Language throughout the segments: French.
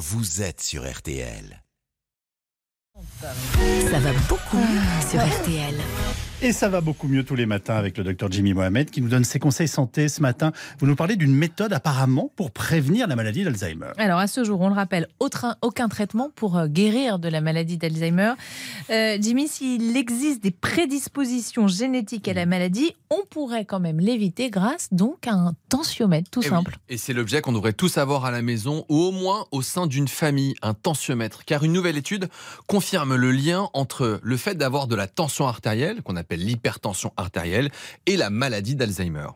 vous êtes sur RTL. Ça va beaucoup mieux sur RTL. Et ça va beaucoup mieux tous les matins avec le docteur Jimmy Mohamed qui nous donne ses conseils santé ce matin. Vous nous parlez d'une méthode apparemment pour prévenir la maladie d'Alzheimer. Alors à ce jour, on le rappelle, aucun, aucun traitement pour euh, guérir de la maladie d'Alzheimer. Euh, Jimmy, s'il existe des prédispositions génétiques à la maladie, on pourrait quand même l'éviter grâce donc à un tensiomètre, tout Eh oui. simple. Et c'est l'objet qu'on devrait tous avoir à la maison ou au moins au sein d'une famille, un tensiomètre. Car une nouvelle étude confirme le lien entre le fait d'avoir de la tension artérielle, qu'on appelle l'hypertension artérielle, et la maladie d'Alzheimer.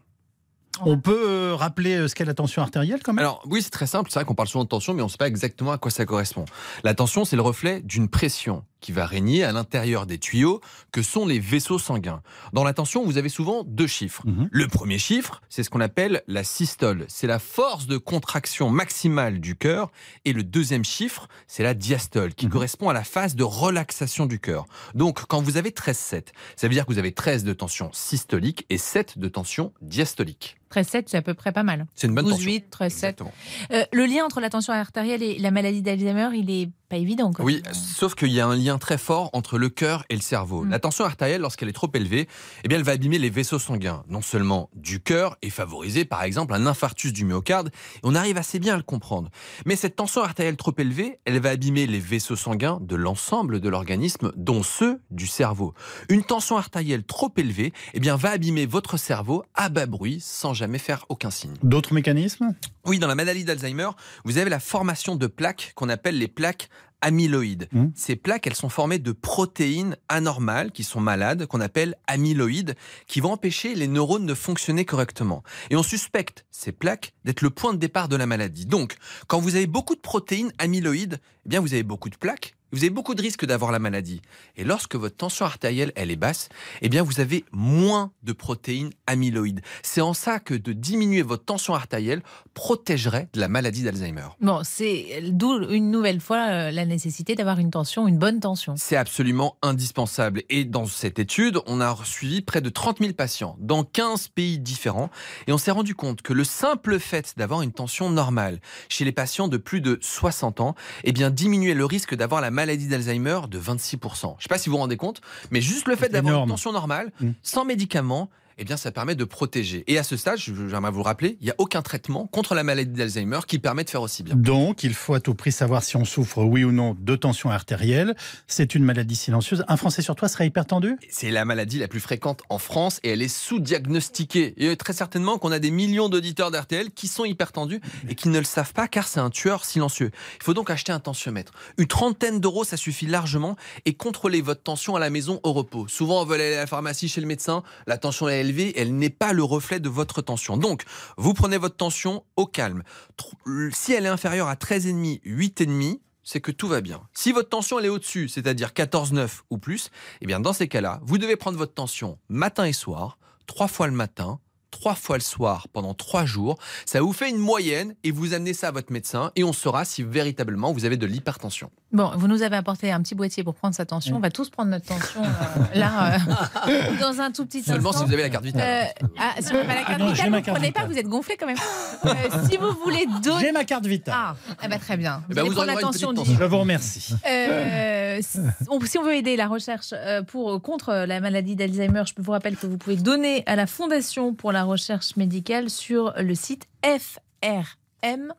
On peut euh, rappeler euh, ce qu'est la tension artérielle quand même? Alors oui, c'est très simple, c'est vrai qu'on parle souvent de tension, mais on ne sait pas exactement à quoi ça correspond. La tension, c'est le reflet d'une pression qui va régner à l'intérieur des tuyaux que sont les vaisseaux sanguins. Dans la tension, vous avez souvent deux chiffres. Mhm. Le premier chiffre, c'est ce qu'on appelle la systole. C'est la force de contraction maximale du cœur. Et le deuxième chiffre, c'est la diastole, qui Mhm. correspond à la phase de relaxation du cœur. Donc, quand vous avez 13,7, ça veut dire que vous avez 13 de tension systolique et 7 de tension diastolique. 13,7, c'est à peu près pas mal. C'est une bonne 12, tension. 8, 13,7. Exactement. Euh, le lien entre la tension artérielle et la maladie d'Alzheimer, il est pas évident. Quoi. Oui, sauf qu'il y a un lien très fort entre le cœur et le cerveau. Mm. La tension artérielle, lorsqu'elle est trop élevée, eh bien, elle va abîmer les vaisseaux sanguins, non seulement du cœur, et favoriser par exemple un infarctus du myocarde. Et on arrive assez bien à le comprendre. Mais cette tension artérielle trop élevée, elle va abîmer les vaisseaux sanguins de l'ensemble de l'organisme, dont ceux du cerveau. Une tension artérielle trop élevée, eh bien, va abîmer votre cerveau à bas bruit, sans jamais faire aucun signe. D'autres mécanismes? Oui, dans la maladie d'Alzheimer, vous avez la formation de plaques qu'on appelle les plaques amyloïdes. Mhm. Ces plaques, elles sont formées de protéines anormales qui sont malades, qu'on appelle amyloïdes, qui vont empêcher les neurones de fonctionner correctement. Et on suspecte ces plaques d'être le point de départ de la maladie. Donc, quand vous avez beaucoup de protéines amyloïdes, eh bien, vous avez beaucoup de plaques. Vous avez beaucoup de risques d'avoir la maladie. Et lorsque votre tension artérielle, elle est basse, eh bien, vous avez moins de protéines amyloïdes. C'est en ça que de diminuer votre tension artérielle protégerait de la maladie d'Alzheimer. Bon, c'est d'où une nouvelle fois euh, la nécessité d'avoir une tension, une bonne tension. C'est absolument indispensable. Et dans cette étude, on a suivi près de 30 000 patients dans 15 pays différents. Et on s'est rendu compte que le simple fait d'avoir une tension normale chez les patients de plus de 60 ans, eh bien, diminuait le risque d'avoir la maladie d'Alzheimer de 26%. Je ne sais pas si vous vous rendez compte, mais juste le fait d'avoir une tension normale, Mm. sans médicaments, eh bien, ça permet de protéger. Et à ce stade, je- j'aimerais vous le rappeler, il n'y a aucun traitement contre la maladie d'Alzheimer qui permet de faire aussi bien. Donc, il faut à tout prix savoir si on souffre, oui ou non, de tension artérielle. C'est une maladie silencieuse. Un Français sur toi serait hypertendu? C'est la maladie la plus fréquente en France et elle est sous-diagnostiquée. Et très certainement qu'on a des millions d'auditeurs d'RTL qui sont hypertendus et qui ne le savent pas car c'est un tueur silencieux. Il faut donc acheter un tensiomètre. Une trentaine d'euros, ça suffit largement et contrôler votre tension à la maison au repos. Souvent, on veut aller à la pharmacie chez le médecin, la tension est elle n'est pas le reflet de votre tension. Donc, vous prenez votre tension au calme. Si elle est inférieure à 13,5, 8,5, c'est que tout va bien. Si votre tension elle est au-dessus, c'est-à-dire 14,9 ou plus, eh bien dans ces cas-là, vous devez prendre votre tension matin et soir, trois fois le matin, trois fois le soir pendant trois jours. Ça vous fait une moyenne et vous amenez ça à votre médecin et on saura si véritablement vous avez de l'hypertension. Bon, vous nous avez apporté un petit boîtier pour prendre sa tension. On va tous prendre notre tension euh, là, euh, dans un tout petit Seulement si instant. vous avez la carte vitale. Euh, ah, si vous n'avez pas la carte non, j'ai vitale, vous carte prenez pas, vous êtes gonflé quand même. Euh, si vous voulez donner. J'ai ma carte vitale. Ah, eh ben, très bien. Vous, Eh ben, vous prendre aurez la tension du-. Je vous remercie. Euh, si on- veut aider la recherche pour, contre la maladie d'Alzheimer, je vous rappelle que vous pouvez donner à la Fondation pour la recherche médicale sur le site frm.org.